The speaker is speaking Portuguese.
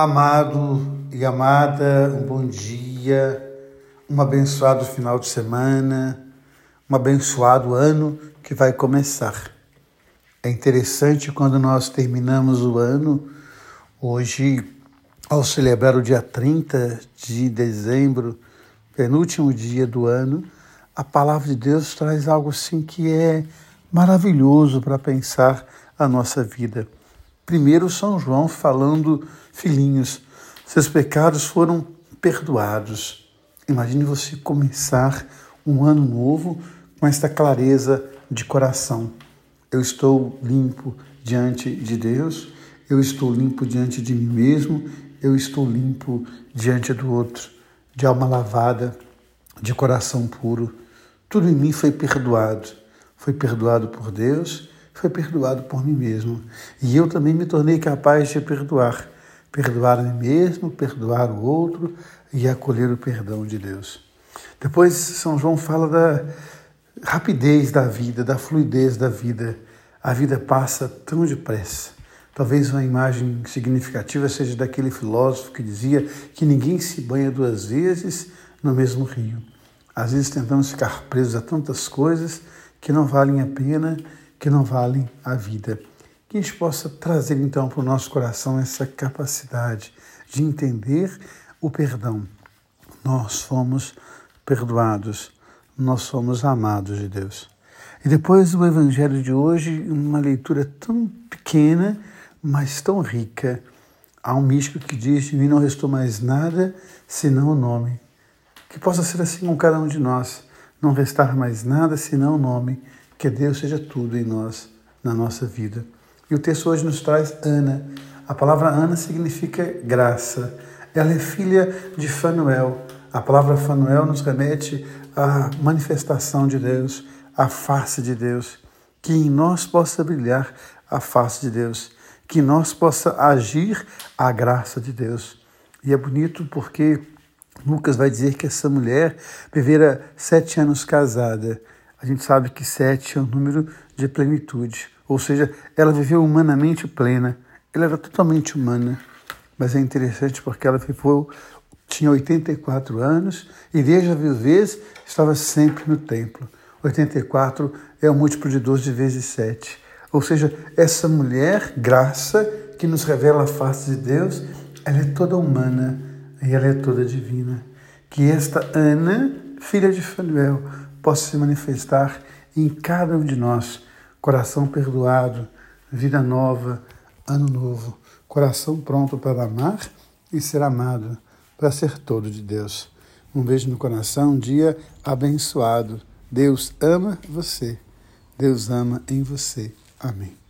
Amado e amada, um bom dia, um abençoado final de semana, um abençoado ano que vai começar. É interessante quando nós terminamos o ano, hoje, ao celebrar o dia 30 de dezembro, penúltimo dia do ano, a palavra de Deus traz algo assim que é maravilhoso para pensar a nossa vida. Primeiro, São João falando, filhinhos, seus pecados foram perdoados. Imagine você começar um ano novo com esta clareza de coração. Eu estou limpo diante de Deus, eu estou limpo diante de mim mesmo, eu estou limpo diante do outro, de alma lavada, de coração puro. Tudo em mim foi perdoado. Foi perdoado por Deus foi perdoado por mim mesmo. E eu também me tornei capaz de perdoar. Perdoar a mim mesmo, perdoar o outro e acolher o perdão de Deus. Depois, São João fala da rapidez da vida, da fluidez da vida. A vida passa tão depressa. Talvez uma imagem significativa seja daquele filósofo que dizia que ninguém se banha duas vezes no mesmo rio. Às vezes tentamos ficar presos a tantas coisas que não valem a pena que não valem a vida. Que a gente possa trazer então para o nosso coração essa capacidade de entender o perdão. Nós fomos perdoados, nós somos amados de Deus. E depois do Evangelho de hoje, uma leitura tão pequena, mas tão rica. Há um místico que diz: De mim não restou mais nada senão o nome. Que possa ser assim com cada um de nós, não restar mais nada senão o nome que Deus seja tudo em nós, na nossa vida. E o texto hoje nos traz Ana. A palavra Ana significa graça. Ela é filha de Fanuel. A palavra Fanuel nos remete à manifestação de Deus, à face de Deus. Que em nós possa brilhar a face de Deus. Que em nós possa agir a graça de Deus. E é bonito porque Lucas vai dizer que essa mulher vivera sete anos casada a gente sabe que sete é o número de plenitude, ou seja, ela viveu humanamente plena, ela era totalmente humana, mas é interessante porque ela viveu, tinha 84 anos e desde a viuvez estava sempre no templo. 84 é o múltiplo de 12 vezes 7. Ou seja, essa mulher, graça, que nos revela a face de Deus, ela é toda humana e ela é toda divina. Que esta Ana, filha de Fanuel, possa se manifestar em cada um de nós. Coração perdoado, vida nova, ano novo, coração pronto para amar e ser amado, para ser todo de Deus. Um beijo no coração, um dia abençoado. Deus ama você. Deus ama em você. Amém.